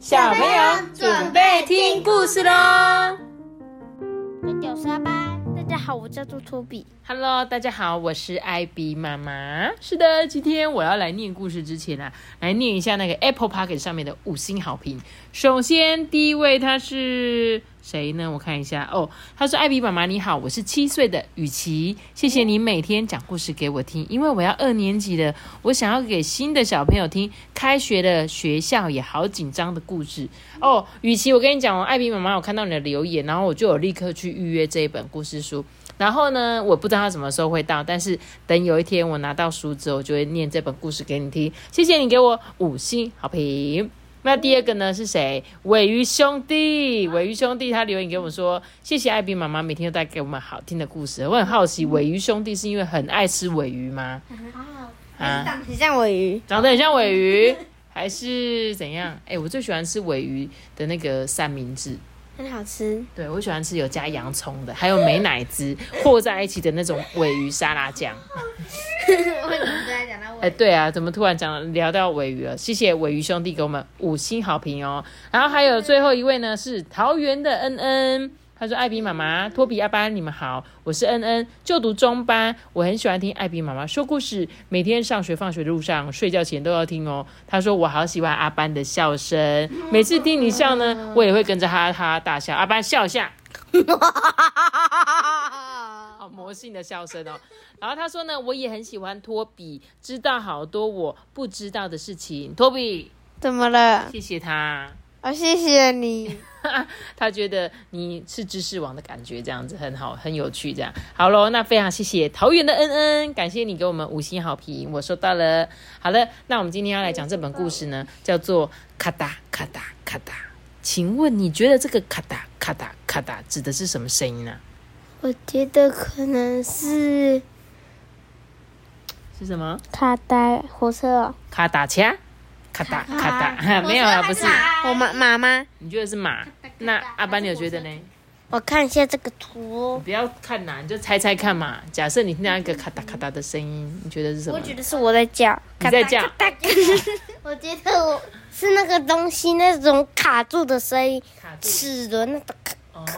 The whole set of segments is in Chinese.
小朋友准备听故事喽！我是阿班，大家好，我叫做托比。Hello，大家好，我是艾比妈妈。是的，今天我要来念故事之前啊，来念一下那个 Apple p o c k 上面的五星好评。首先，第一位他是谁呢？我看一下哦，他说：“艾比妈妈你好，我是七岁的雨琪，谢谢你每天讲故事给我听，因为我要二年级了，我想要给新的小朋友听开学的，学校也好紧张的故事哦。”雨琪，我跟你讲哦，艾比妈妈有看到你的留言，然后我就有立刻去预约这一本故事书。然后呢，我不知道它什么时候会到，但是等有一天我拿到书之后，我就会念这本故事给你听。谢谢你给我五星好评。那第二个呢是谁？尾鱼兄弟，尾鱼兄弟他留言给我们说，谢谢艾比妈妈每天都带给我们好听的故事。我很好奇，尾鱼兄弟是因为很爱吃尾鱼吗？啊，长得像尾鱼，长得很像尾鱼，还是怎样？哎，我最喜欢吃尾鱼的那个三明治。很好吃。对，我喜欢吃有加洋葱的，还有美乃滋 和在一起的那种尾鱼沙拉酱。为讲到哎、对啊，怎么突然讲聊到尾鱼了？谢谢尾鱼兄弟给我们五星好评哦。然后还有最后一位呢是桃园的恩恩，他说：“艾比妈妈、托比、阿班，你们好，我是恩恩，就读中班，我很喜欢听艾比妈妈说故事，每天上学放学的路上、睡觉前都要听哦。”他说：“我好喜欢阿班的笑声，每次听你笑呢，我也会跟着哈哈大笑。阿班笑一下。”好魔性的笑声哦。然后他说呢，我也很喜欢托比，知道好多我不知道的事情。托比，怎么了？谢谢他，哦，谢谢你。他觉得你是知识王的感觉，这样子很好，很有趣。这样好喽，那非常谢谢桃园的恩恩，感谢你给我们五星好评，我收到了。好了，那我们今天要来讲这本故事呢，叫做咔哒咔哒咔哒。请问你觉得这个咔哒咔哒咔哒指的是什么声音呢、我觉得可能是是什么？咔哒火车哦。咔哒掐，咔哒咔哒，没有啊，不是。我妈妈吗，你觉得是马？那阿班，你有觉得呢？我看一下这个图。不要看呐，你就猜猜看嘛。假设你听到一个咔哒咔哒的声音，你觉得是什么？我觉得是我在叫。你在叫咔哒咔哒 我觉得我是那个东西那种卡住的声音，卡住齿轮那个咔。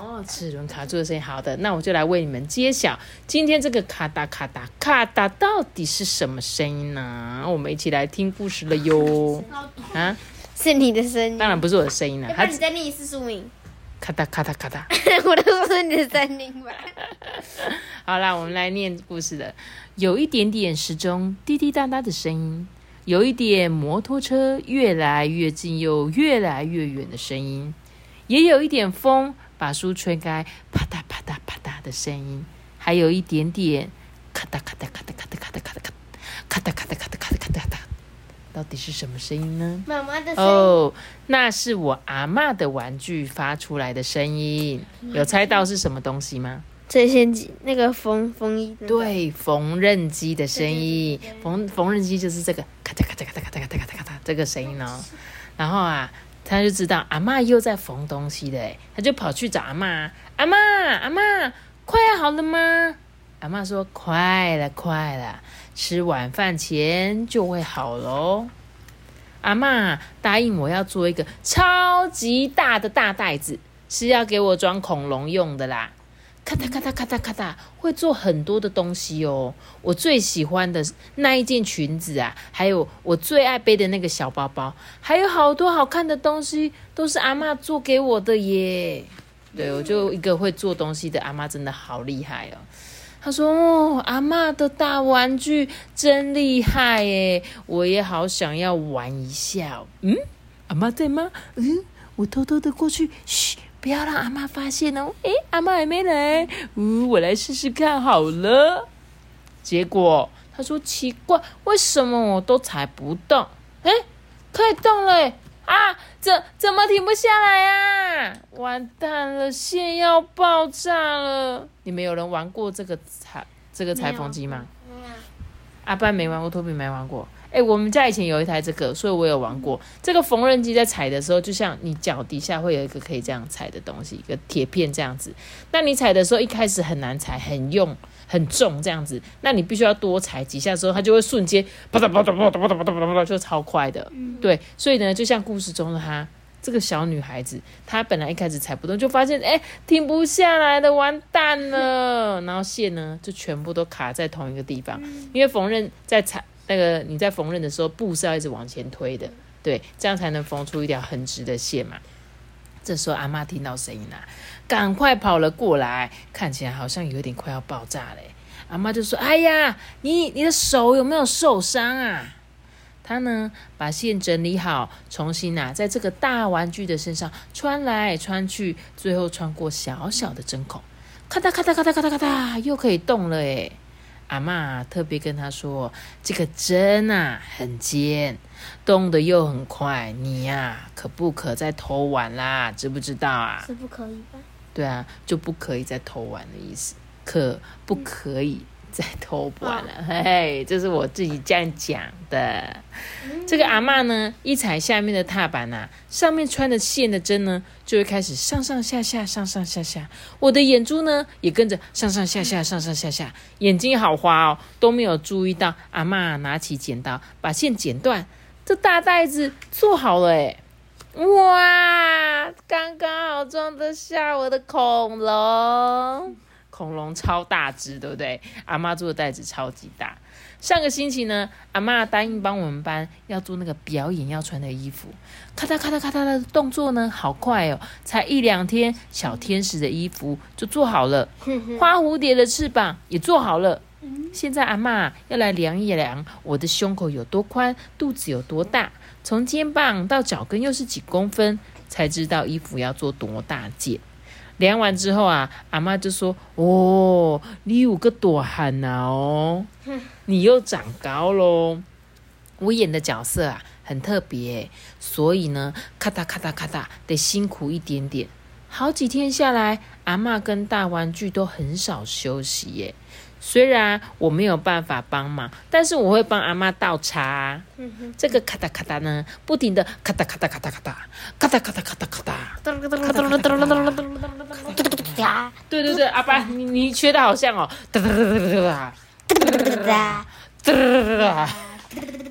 哦，齿轮卡住的声音。好的，那我就来为你们揭晓，今天这个咔哒咔哒咔哒到底是什么声音呢？我们一起来听故事了哟。啊，是你的声音。当然不是我的声音了，它要不然你再念一次书名。咔哒咔哒咔哒。我都说是你的声音吧。好啦，我们来念故事了。有一点点时钟滴滴答答的声音，有一点摩托车越来越近又越来越远的声音，也有一点风把书吹开啪嗒啪嗒啪嗒的声音，还有一点点咔嗒咔嗒咔嗒咔嗒咔嗒咔嗒咔嗒咔嗒咔嗒咔嗒咔嗒咔嗒，到底是什么声音呢？妈妈的。哦，那是我阿嬷的玩具发出来的声音，有猜到是什么东西吗？最先机那个缝缝衣。对，缝纫机的声音，缝缝纫机就是这个咔嗒咔嚓咔嚓咔嚓咔嚓咔嚓咔这个声音哦。然后啊，他就知道阿嬷又在缝东西的，他就跑去找阿妈，阿妈阿妈，快要好了吗？阿妈说快了快了，吃晚饭前就会好喽。阿妈答应我要做一个超级大的大袋子，是要给我装恐龙用的啦。咔嗒咔嗒咔嗒咔嗒，会做很多的东西哦。我最喜欢的那一件裙子啊，还有我最爱背的那个小包包，还有好多好看的东西，都是阿嬷做给我的耶。对，我就一个会做东西的阿嬷，真的好厉害哦。他说：“哦，阿嬷的大玩具真厉害耶，我也好想要玩一下。”嗯，阿嬷在吗？嗯，我偷偷的过去，嘘，不要让阿妈发现哦。诶，阿妈还没来，嗯，我来试试看好了。结果他说：“奇怪，为什么我都踩不动？诶，可以动了耶！啊，怎怎么停不下来啊？完蛋了，线要爆炸了！你们有人玩过这个裁这个裁缝机吗？阿班没玩过，托比没玩过。哎、我们家以前有一台这个，所以我有玩过。这个缝纫机在踩的时候，就像你脚底下会有一个可以这样踩的东西，一个铁片这样子。那你踩的时候，一开始很难踩，很用。很重这样子，那你必须要多踩几下之后，它就会瞬间啪嗒啪嗒啪嗒啪嗒啪嗒啪嗒就超快的。对，所以呢，就像故事中的她这个小女孩子，她本来一开始踩不动，就发现哎停不下来的，完蛋了。然后线呢就全部都卡在同一个地方，因为缝纫在踩那个你在缝纫的时候，布是要一直往前推的，对，这样才能缝出一条很直的线嘛。这时候阿妈听到声音啦，赶快跑了过来，看起来好像有点快要爆炸嘞。阿妈就说：“哎呀，你你的手有没有受伤啊？”他呢把线整理好，重新啊在这个大玩具的身上穿来穿去，最后穿过小小的针孔，咔嗒咔嗒咔嗒咔嗒咔嗒，又可以动了诶阿妈特别跟他说：“这个针啊很尖，动的又很快，你呀可不可再偷玩啦？知不知道啊？”是不可以吧？对啊，就不可以再偷玩的意思，可不可以？在偷玩了，嘿嘿，这是我自己这样讲的。这个阿嬷呢，一踩下面的踏板呐，上面穿的线的针呢，就会开始上上下下，上上下下。我的眼珠呢，也跟着上上下下，上上下下。眼睛好花哦，都没有注意到阿嬷拿起剪刀把线剪断。这大袋子做好了，哎，哇，刚刚好装得下我的恐龙。恐龙超大只，对不对？阿妈做的袋子超级大。上个星期呢，阿妈答应帮我们班要做那个表演要穿的衣服，咔嗒咔嗒咔嗒的动作呢，好快哦！才一两天，小天使的衣服就做好了，花蝴蝶的翅膀也做好了。现在阿妈要来量一量我的胸口有多宽，肚子有多大，从肩膀到脚跟又是几公分，才知道衣服要做多大件。量完之后啊，阿妈就说：“哦，你有个多汉呐哦，你又长高喽。”我演的角色啊很特别，所以呢，咔嗒咔嗒咔嗒得辛苦一点点。好几天下来，阿妈跟大玩具都很少休息耶。虽然我没有办法帮忙，但是我会帮阿妈倒茶。这个咔嗒咔嗒呢，不停的咔嗒咔嗒咔嗒咔嗒，咔嗒咔嗒咔嗒咔嗒。对对对，阿爸，你你学的好像哦。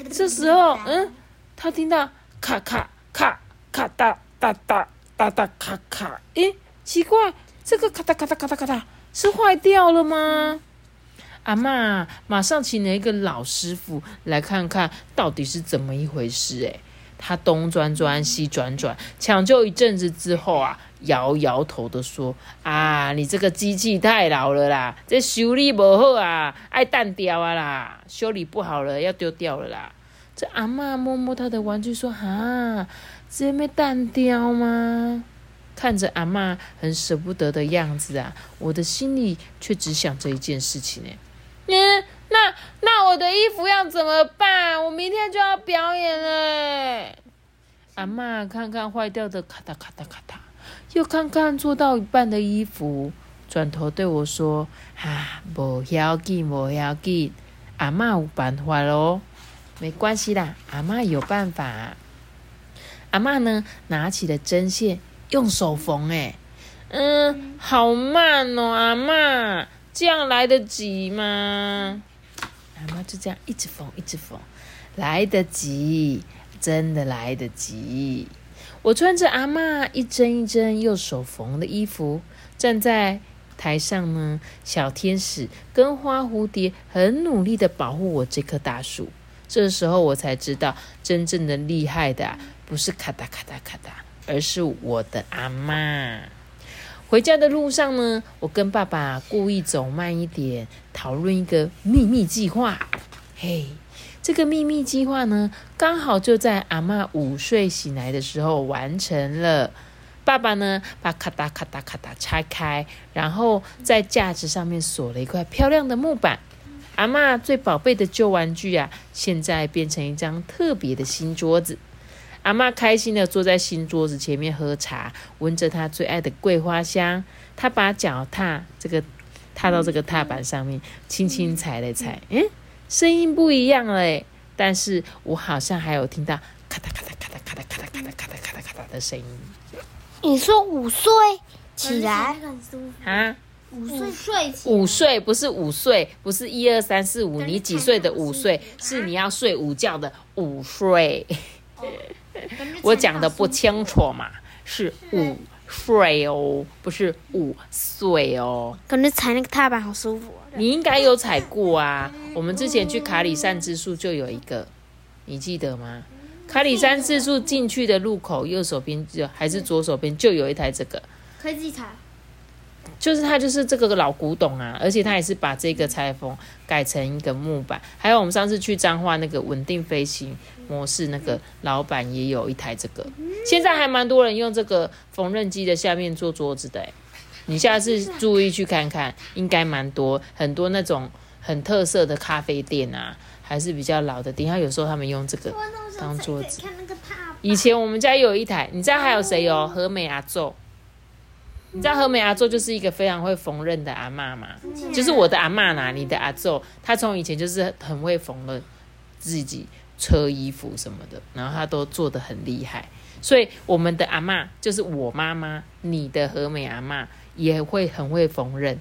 这时候，嗯，他听到咔咔咔咔哒哒哒哒咔咔，哎，奇怪，这个咔嗒咔嗒咔嗒咔嗒是坏掉了吗？阿妈马上请了一个老师傅来看看到底是怎么一回事。诶，他东转转西转转，抢救一阵子之后啊，摇摇头的说：“啊，你这个机器太老了啦，这修理不好啊，爱断掉啊啦，修理不好了要丢掉了啦。”这阿妈摸摸他的玩具说：“哈，这没断掉吗？”看着阿妈很舍不得的样子啊，我的心里却只想着一件事情诶。嗯，那那我的衣服要怎么办？我明天就要表演了。阿妈看看坏掉的咔嗒咔嗒咔嗒，又看看做到一半的衣服，转头对我说：“啊，不要紧，不要紧，阿妈有办法喽，没关系啦，阿妈有办法。”阿妈呢，拿起了针线，用手缝。哎，嗯，好慢哦，阿妈。这样来得及吗？阿妈就这样一直缝，一直缝，来得及，真的来得及。我穿着阿妈一针一针用手缝的衣服，站在台上呢。小天使跟花蝴蝶很努力的保护我这棵大树。这时候我才知道，真正的厉害的不是咔嗒咔嗒咔嗒，而是我的阿妈。回家的路上呢，我跟爸爸故意走慢一点，讨论一个秘密计划。嘿，这个秘密计划呢，刚好就在阿妈午睡醒来的时候完成了。爸爸呢，把咔哒咔哒咔哒拆开，然后在架子上面锁了一块漂亮的木板。阿妈最宝贝的旧玩具啊，现在变成一张特别的新桌子。阿妈开心的坐在新桌子前面喝茶，闻着她最爱的桂花香。她把脚踏这个踏到这个踏板上面，轻轻踩了踩，嗯，声音不一样了。但是我好像还有听到咔嗒咔嗒咔嗒咔嗒咔嗒咔嗒咔嗒咔嗒咔嗒的声音。你说午睡起来啊？午睡睡起？午睡不是午睡，不是一二三四五，你几岁的午睡？是你要睡午觉的午睡。我讲的不清楚嘛，是午睡哦，不是午睡哦。感觉踩那个踏板好舒服、哦。你应该有踩过啊，我们之前去卡里山之树就有一个，你记得吗？卡里山之树进去的路口右手边就还是左手边就有一台这个，可以自己踩。就是它就是这个老古董啊，而且它也是把这个裁缝改成一个木板。还有我们上次去彰化那个稳定飞行模式，那个老板也有一台这个。现在还蛮多人用这个缝纫机的下面做桌子的、欸，你下次注意去看看，应该蛮多很多那种很特色的咖啡店啊，还是比较老的店，它有时候他们用这个当桌子。以前我们家有一台，你知道还有谁哦？和美阿宙。你知道和美阿宙就是一个非常会缝纫的阿嬷嘛？就是我的阿嬷啦，你的阿宙，她从以前就是很会缝纫自己车衣服什么的，然后她都做的很厉害。所以我们的阿嬷就是我妈妈，你的和美阿嬷也会很会缝纫，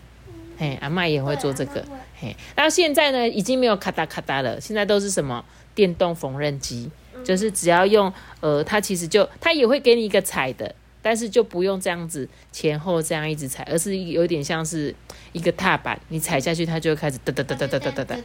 嘿，阿嬷也会做这个，嘿。然后现在呢，已经没有咔哒咔哒了，现在都是什么电动缝纫机，就是只要用呃，它其实就它也会给你一个彩的。但是就不用这样子前后这样一直踩，而是有点像是一个踏板，你踩下去它就会开始哒哒哒哒哒哒哒哒。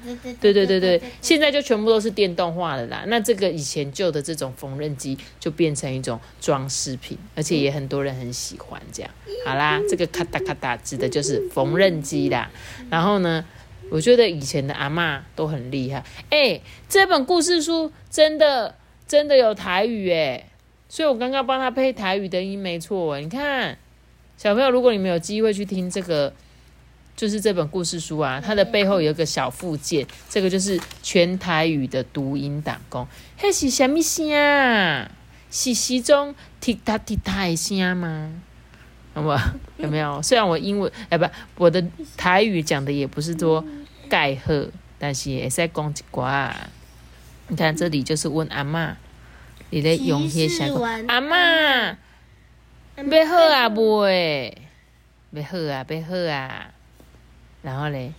对对对对，现在就全部都是电动化的啦。那这个以前旧的这种缝纫机就变成一种装饰品，而且也很多人很喜欢这样。好啦，这个咔嗒咔嗒指的就是缝纫机啦。然后呢，我觉得以前的阿嬷都很厉害。哎，这本故事书真的真的有台语哎。所以我刚刚帮他配台语的音没错，你看，小朋友，如果你们有机会去听这个，就是这本故事书啊，它的背后有一个小附件，这个就是全台语的读音打工。嘿是什么声啊？是时钟滴答滴答的声吗？有没有？有没有？虽然我英文哎不，我的台语讲的也不是多盖好，但是也在讲一寡。你看这里就是问阿妈。你咧用迄啥讲？阿嬷，要好啊未？要好啊，要好啊。然后咧，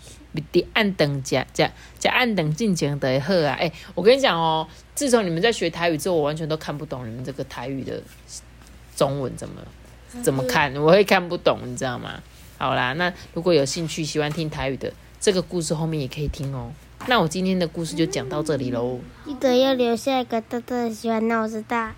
得按等食食食按等进前的好啊。哎，我跟你讲哦，自从你们在学台语之后，我完全都看不懂你们这个台语的中文怎么怎么看，我会看不懂，你知道吗？好啦，那如果有兴趣喜欢听台语的，这个故事后面也可以听哦。那我今天的故事就讲到这里喽。记得要留下一个大大的喜欢，那我知道。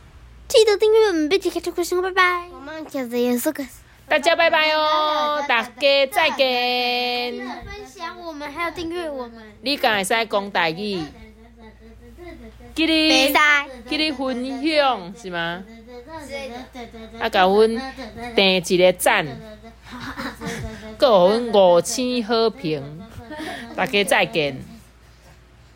记得订阅我们，别离开这个声，拜拜。我们下次也是个。大家拜拜哦，大家再见。分享我们，还要订阅我们。你敢会使讲大语？记得，记得分享是吗？啊，甲阮点一个赞，给阮五星好评。大家再见。